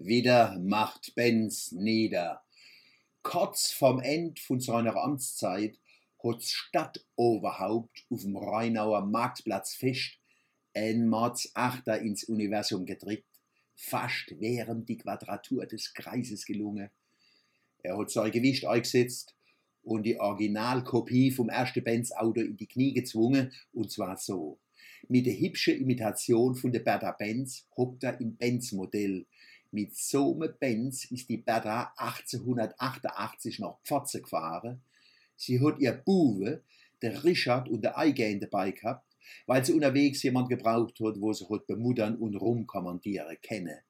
Wieder macht Benz nieder. Kurz vorm End von seiner Amtszeit hat Stadtoberhaupt auf dem Rheinauer Marktplatz fest ein Mordsachter ins Universum gedrückt, fast während die Quadratur des Kreises gelungen. Er hat sein Gewicht eingesetzt und die Originalkopie vom ersten Benz-Auto in die Knie gezwungen, und zwar so. Mit der hübschen Imitation von der Bertha Benz hockt er im Benz-Modell, mit so einem Benz ist die Bertha 1888 nach Pforze gefahren. Sie hat ihr Buwe, der Richard und der Eingehen dabei gehabt, weil sie unterwegs jemand gebraucht hat, wo sie hat bemuttern und rumkommandieren kenne.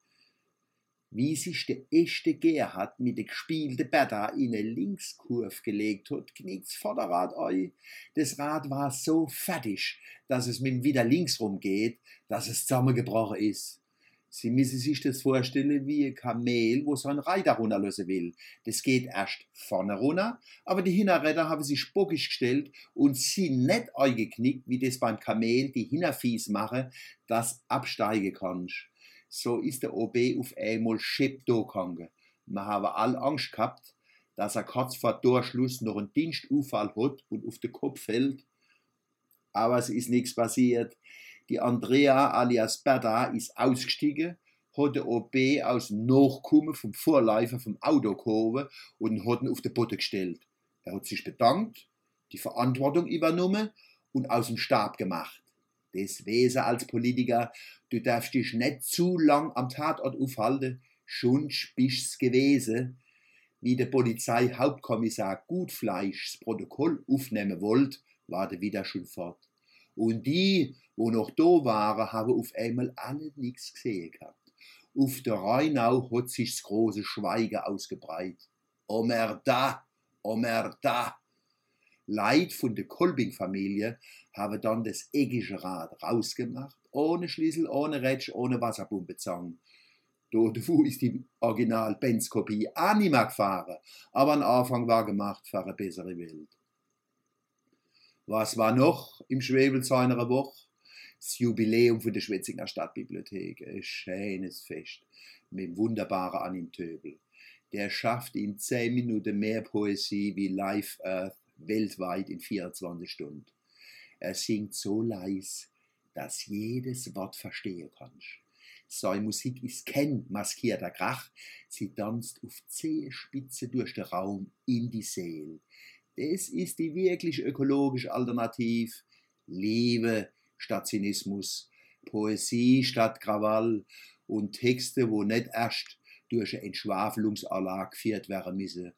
Wie sich der echte Gerhard mit der gespielten Bertha in eine Linkskurve gelegt hat, knickt's Vorderrad ei. Das Rad war so fertig, dass es mit wieder links rumgeht, dass es zusammengebrochen ist. Sie müssen sich das vorstellen wie ein Kamel, wo so Reiter runterlassen will. Das geht erst vorne runter, aber die Hinterräder haben sich bockig gestellt und sie nicht eingeknickt, wie das beim Kamel die Hinterfies mache, das absteigen kannst. So ist der OB auf einmal schepp gegangen. Wir haben all Angst gehabt, dass er kurz vor Durchschluss noch einen Dienstunfall hat und auf den Kopf fällt. Aber es ist nichts passiert. Die Andrea alias Berda ist ausgestiegen, hat den OB aus dem Nachkommen vom Vorläufer vom Auto gehoben und hat ihn auf den Boden gestellt. Er hat sich bedankt, die Verantwortung übernommen und aus dem Stab gemacht. Das Wesen als Politiker, du darfst dich nicht zu lang am Tatort aufhalten, schon bist's gewesen. Wie der Polizeihauptkommissar Gutfleisch das Protokoll aufnehmen wollte, war der wieder schon fort. Und die, wo noch da waren, haben auf einmal alle nichts gesehen gehabt. Auf der Rheinau hat sich das große Schweigen ausgebreitet. Omerda, Omerda. Leid von der Kolbing-Familie haben dann das eckige Rad rausgemacht, ohne Schlüssel, ohne Rätsch, ohne Wasserpumpezang. Dort ist die Original-Benz-Kopie auch nicht mehr gefahren, aber ein Anfang war gemacht für eine bessere Welt. Was war noch im Schwebel seiner Woche? Das Jubiläum von der Schwetzinger Stadtbibliothek. Ein schönes Fest mit dem wunderbaren Anim Töbel. Der schafft in 10 Minuten mehr Poesie wie Live Earth weltweit in 24 Stunden. Er singt so leis, dass jedes Wort verstehen kannst. Seine Musik ist kein maskierter Krach, sie tanzt auf Zehenspitze durch den Raum in die Seele. Das ist die wirklich ökologische Alternativ. Liebe statt Zynismus, Poesie statt Krawall und Texte, wo nicht erst durch eine Entschwafelungsanlage geführt werden müssen.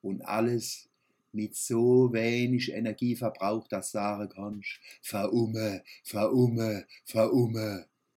Und alles mit so wenig Energieverbrauch, dass sagen kannst, verumme, verumme, verumme.